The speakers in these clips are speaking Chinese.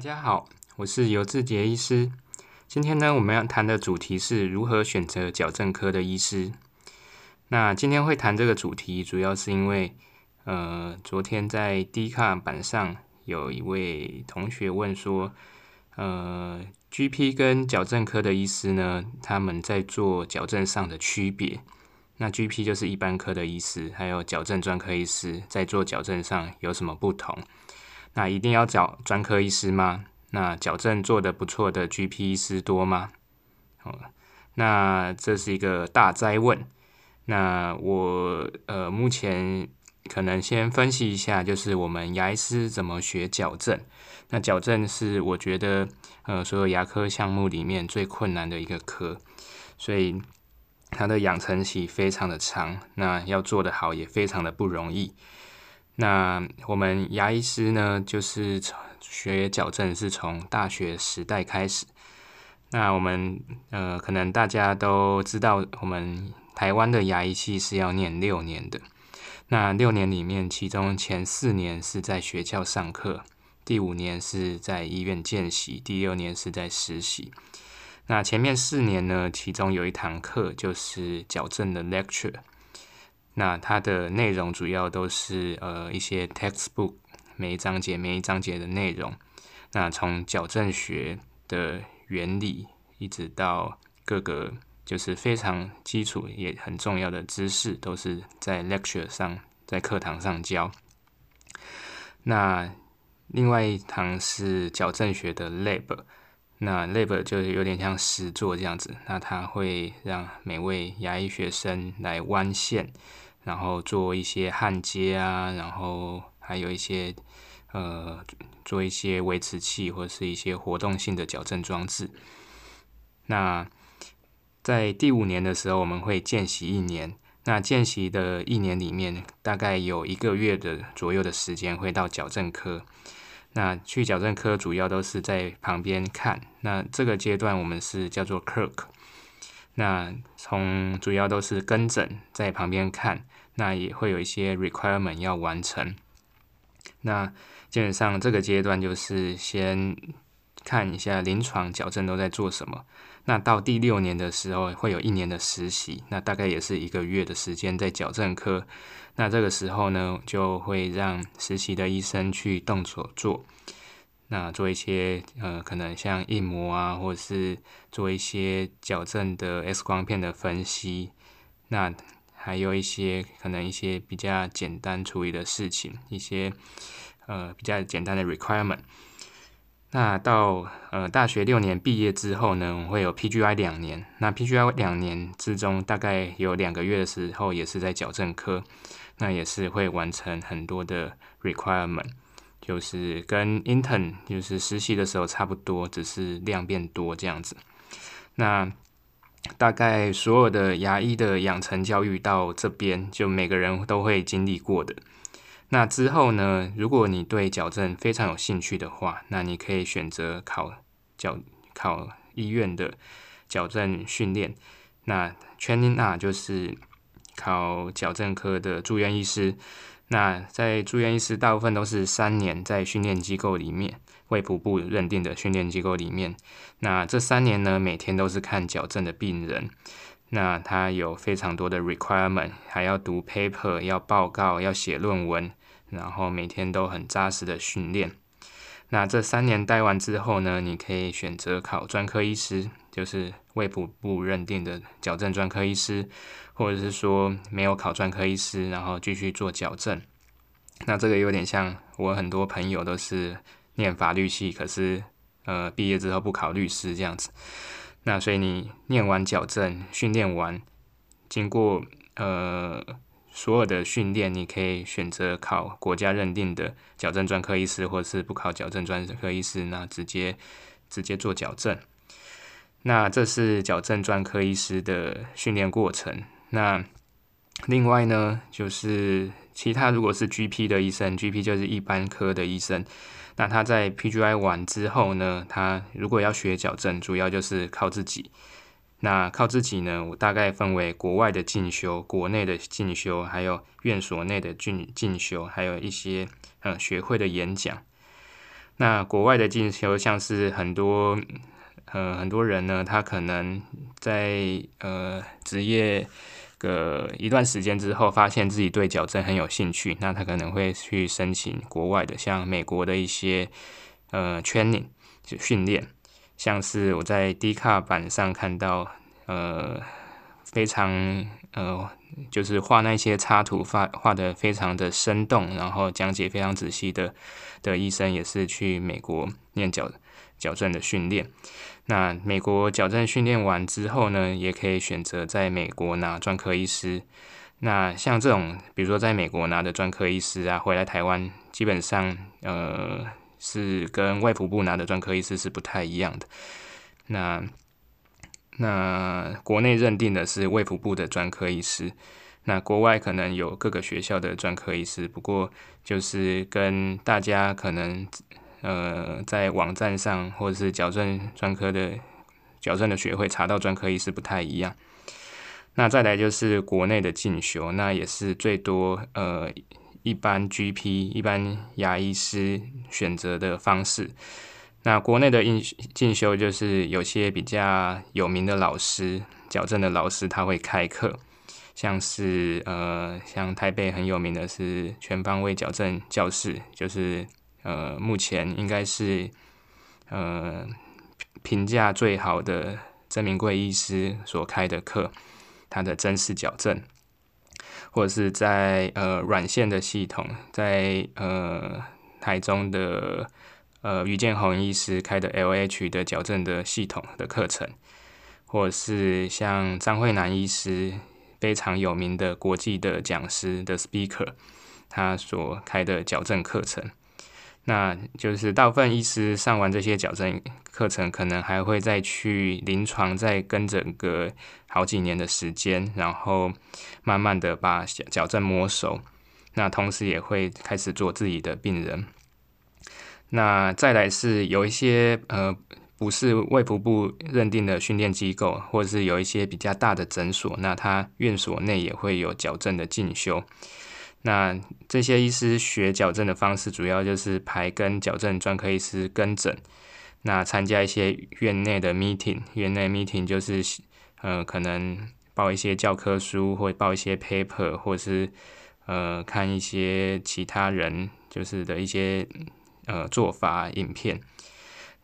大家好，我是尤志杰医师。今天呢，我们要谈的主题是如何选择矫正科的医师。那今天会谈这个主题，主要是因为，呃，昨天在 D 卡板上有一位同学问说，呃，GP 跟矫正科的医师呢，他们在做矫正上的区别。那 GP 就是一般科的医师，还有矫正专科医师在做矫正上有什么不同？那一定要找专科医师吗？那矫正做的不错的 GP 医师多吗？哦，那这是一个大灾问。那我呃目前可能先分析一下，就是我们牙医师怎么学矫正。那矫正是我觉得呃所有牙科项目里面最困难的一个科，所以它的养成期非常的长，那要做得好也非常的不容易。那我们牙医师呢，就是学矫正是从大学时代开始。那我们呃，可能大家都知道，我们台湾的牙医系是要念六年的。那六年里面，其中前四年是在学校上课，第五年是在医院见习，第六年是在实习。那前面四年呢，其中有一堂课就是矫正的 lecture。那它的内容主要都是呃一些 textbook 每一章节每一章节的内容。那从矫正学的原理一直到各个就是非常基础也很重要的知识，都是在 lecture 上在课堂上教。那另外一堂是矫正学的 lab，那 lab 就有点像实作这样子。那它会让每位牙医学生来弯线。然后做一些焊接啊，然后还有一些呃做一些维持器或者是一些活动性的矫正装置。那在第五年的时候，我们会见习一年。那见习的一年里面，大概有一个月的左右的时间会到矫正科。那去矫正科主要都是在旁边看。那这个阶段我们是叫做 Kirk。那从主要都是跟诊在旁边看，那也会有一些 requirement 要完成。那基本上这个阶段就是先看一下临床矫正都在做什么。那到第六年的时候会有一年的实习，那大概也是一个月的时间在矫正科。那这个时候呢，就会让实习的医生去动手做。那做一些呃，可能像印模啊，或者是做一些矫正的 X 光片的分析，那还有一些可能一些比较简单处理的事情，一些呃比较简单的 requirement。那到呃大学六年毕业之后呢，会有 PGI 两年。那 PGI 两年之中，大概有两个月的时候也是在矫正科，那也是会完成很多的 requirement。就是跟 intern 就是实习的时候差不多，只是量变多这样子。那大概所有的牙医的养成教育到这边，就每个人都会经历过的。那之后呢，如果你对矫正非常有兴趣的话，那你可以选择考矫考医院的矫正训练。那 training 啊，就是考矫正科的住院医师。那在住院医师，大部分都是三年在训练机构里面，卫普部认定的训练机构里面。那这三年呢，每天都是看矫正的病人。那他有非常多的 requirement，还要读 paper，要报告，要写论文，然后每天都很扎实的训练。那这三年待完之后呢，你可以选择考专科医师，就是卫普部认定的矫正专科医师。或者是说没有考专科医师，然后继续做矫正，那这个有点像我很多朋友都是念法律系，可是呃毕业之后不考律师这样子。那所以你念完矫正训练完，经过呃所有的训练，你可以选择考国家认定的矫正专科医师，或者是不考矫正专科医师，那直接直接做矫正。那这是矫正专科医师的训练过程。那另外呢，就是其他如果是 GP 的医生，GP 就是一般科的医生，那他在 PGI 完之后呢，他如果要学矫正，主要就是靠自己。那靠自己呢，我大概分为国外的进修、国内的进修，还有院所内的进进修，还有一些呃学会的演讲。那国外的进修，像是很多呃很多人呢，他可能在呃职业个一段时间之后，发现自己对矫正很有兴趣，那他可能会去申请国外的，像美国的一些呃 training 就训练，像是我在 D 卡板上看到呃非常呃。就是画那些插图，画画的非常的生动，然后讲解非常仔细的的医生，也是去美国念矫矫正的训练。那美国矫正训练完之后呢，也可以选择在美国拿专科医师。那像这种，比如说在美国拿的专科医师啊，回来台湾，基本上呃是跟外服部拿的专科医师是不太一样的。那那国内认定的是卫福部的专科医师，那国外可能有各个学校的专科医师，不过就是跟大家可能呃在网站上或者是矫正专科的矫正的学会查到专科医师不太一样。那再来就是国内的进修，那也是最多呃一般 GP 一般牙医师选择的方式。那国内的进进修就是有些比较有名的老师，矫正的老师他会开课，像是呃像台北很有名的是全方位矫正教室，就是呃目前应该是呃评价最好的曾明贵医师所开的课，他的真实矫正，或者是在呃软线的系统，在呃台中的。呃，于建宏医师开的 L H 的矫正的系统的课程，或者是像张慧南医师非常有名的国际的讲师的 speaker，他所开的矫正课程，那就是大部分医师上完这些矫正课程，可能还会再去临床再跟整个好几年的时间，然后慢慢的把矫正摸熟，那同时也会开始做自己的病人。那再来是有一些呃不是卫福部认定的训练机构，或者是有一些比较大的诊所，那他院所内也会有矫正的进修。那这些医师学矫正的方式，主要就是排跟矫正专科医师跟诊，那参加一些院内的 meeting，院内 meeting 就是呃可能报一些教科书，或报一些 paper，或是呃看一些其他人就是的一些。呃，做法影片，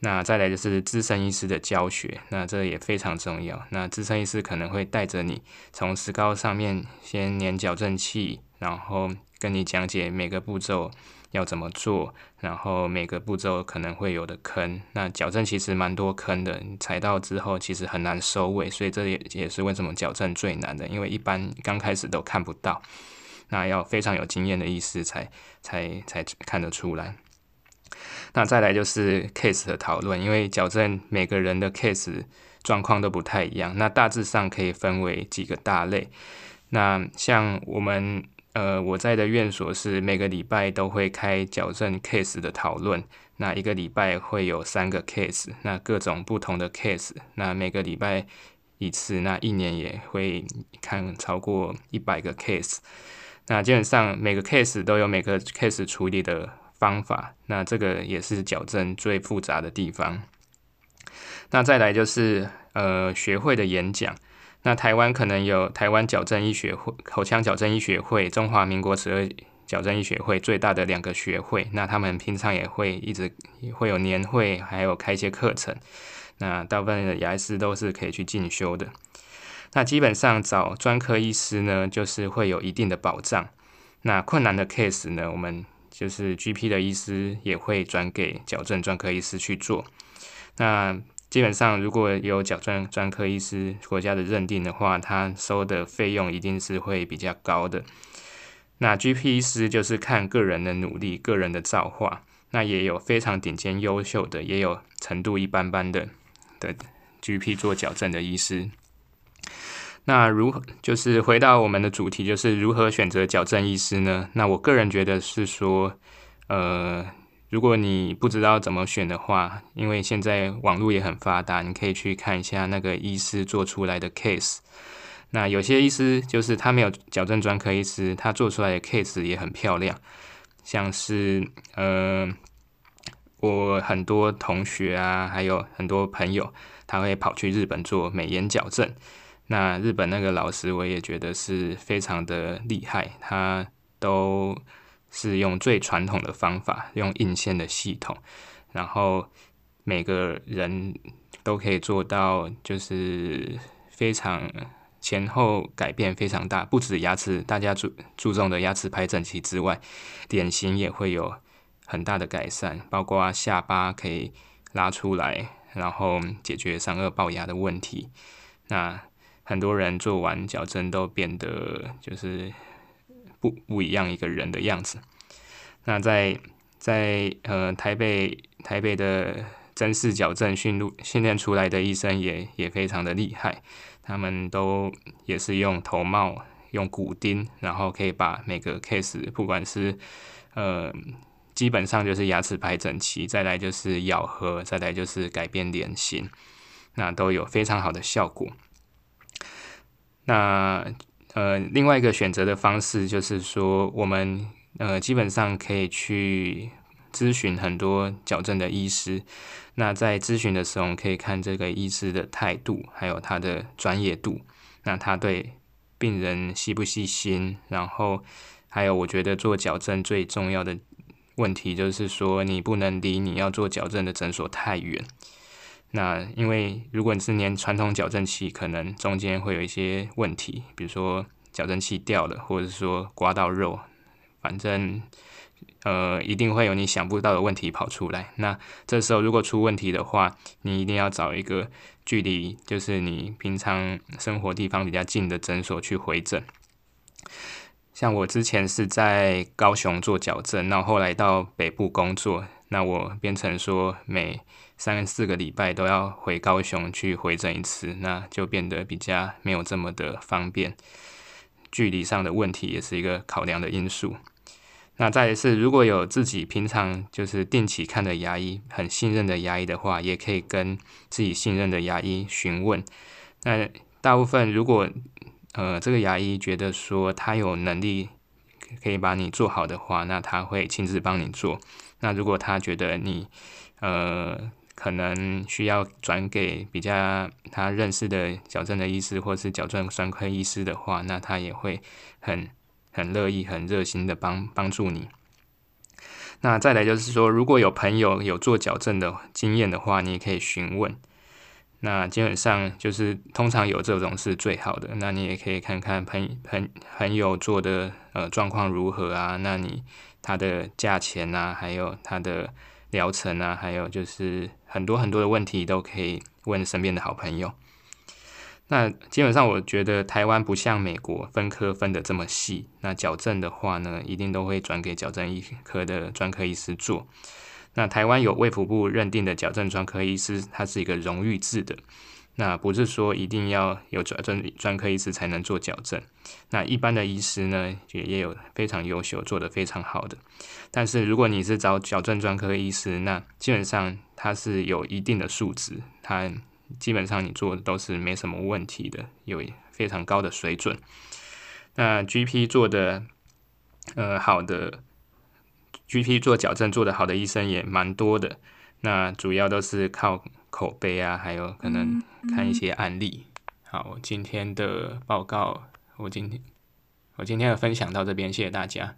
那再来就是资深医师的教学，那这也非常重要。那资深医师可能会带着你从石膏上面先粘矫正器，然后跟你讲解每个步骤要怎么做，然后每个步骤可能会有的坑。那矫正其实蛮多坑的，踩到之后其实很难收尾，所以这也也是为什么矫正最难的，因为一般刚开始都看不到，那要非常有经验的医师才才才看得出来。那再来就是 case 的讨论，因为矫正每个人的 case 状况都不太一样，那大致上可以分为几个大类。那像我们呃我在的院所是每个礼拜都会开矫正 case 的讨论，那一个礼拜会有三个 case，那各种不同的 case，那每个礼拜一次，那一年也会看超过一百个 case，那基本上每个 case 都有每个 case 处理的。方法，那这个也是矫正最复杂的地方。那再来就是呃学会的演讲。那台湾可能有台湾矫正医学会、口腔矫正医学会、中华民国十二矫正医学会最大的两个学会。那他们平常也会一直会有年会，还有开一些课程。那大部分的牙医师都是可以去进修的。那基本上找专科医师呢，就是会有一定的保障。那困难的 case 呢，我们就是 GP 的医师也会转给矫正专科医师去做。那基本上如果有矫正专科医师国家的认定的话，他收的费用一定是会比较高的。那 GP 医师就是看个人的努力、个人的造化。那也有非常顶尖优秀的，也有程度一般般的的 GP 做矫正的医师。那如就是回到我们的主题，就是如何选择矫正医师呢？那我个人觉得是说，呃，如果你不知道怎么选的话，因为现在网络也很发达，你可以去看一下那个医师做出来的 case。那有些医师就是他没有矫正专科医师，他做出来的 case 也很漂亮，像是呃。我很多同学啊，还有很多朋友，他会跑去日本做美颜矫正。那日本那个老师，我也觉得是非常的厉害，他都是用最传统的方法，用印线的系统，然后每个人都可以做到，就是非常前后改变非常大，不止牙齿大家注注重的牙齿排整齐之外，脸型也会有很大的改善，包括下巴可以拉出来，然后解决三颚龅牙的问题。那很多人做完矫正都变得就是不不一样一个人的样子。那在在呃台北台北的真视矫正训练训练出来的医生也也非常的厉害，他们都也是用头帽用骨钉，然后可以把每个 case 不管是呃基本上就是牙齿排整齐，再来就是咬合，再来就是改变脸型，那都有非常好的效果。那呃，另外一个选择的方式就是说，我们呃基本上可以去咨询很多矫正的医师。那在咨询的时候，可以看这个医师的态度，还有他的专业度。那他对病人细不细心？然后还有，我觉得做矫正最重要的问题就是说，你不能离你要做矫正的诊所太远。那因为如果你是连传统矫正器，可能中间会有一些问题，比如说矫正器掉了，或者说刮到肉，反正呃一定会有你想不到的问题跑出来。那这时候如果出问题的话，你一定要找一个距离就是你平常生活地方比较近的诊所去回诊。像我之前是在高雄做矫正，那后来到北部工作，那我变成说每三四个礼拜都要回高雄去回诊一次，那就变得比较没有这么的方便，距离上的问题也是一个考量的因素。那再是，如果有自己平常就是定期看的牙医，很信任的牙医的话，也可以跟自己信任的牙医询问。那大部分如果呃这个牙医觉得说他有能力可以把你做好的话，那他会亲自帮你做。那如果他觉得你呃。可能需要转给比较他认识的矫正的医师，或是矫正专科医师的话，那他也会很很乐意、很热心的帮帮助你。那再来就是说，如果有朋友有做矫正的经验的话，你也可以询问。那基本上就是通常有这种是最好的。那你也可以看看朋朋朋友做的呃状况如何啊？那你他的价钱啊，还有他的。疗程啊，还有就是很多很多的问题都可以问身边的好朋友。那基本上我觉得台湾不像美国分科分的这么细。那矫正的话呢，一定都会转给矫正医科的专科医师做。那台湾有卫福部认定的矫正专科医师，他是一个荣誉制的。那不是说一定要有矫正专科医师才能做矫正，那一般的医师呢，也也有非常优秀、做得非常好的。但是如果你是找矫正专科医师，那基本上他是有一定的素质，他基本上你做的都是没什么问题的，有非常高的水准。那 GP 做的呃好的，GP 做矫正做得好的医生也蛮多的。那主要都是靠。口碑啊，还有可能看一些案例。好，我今天的报告，我今天我今天的分享到这边，谢谢大家。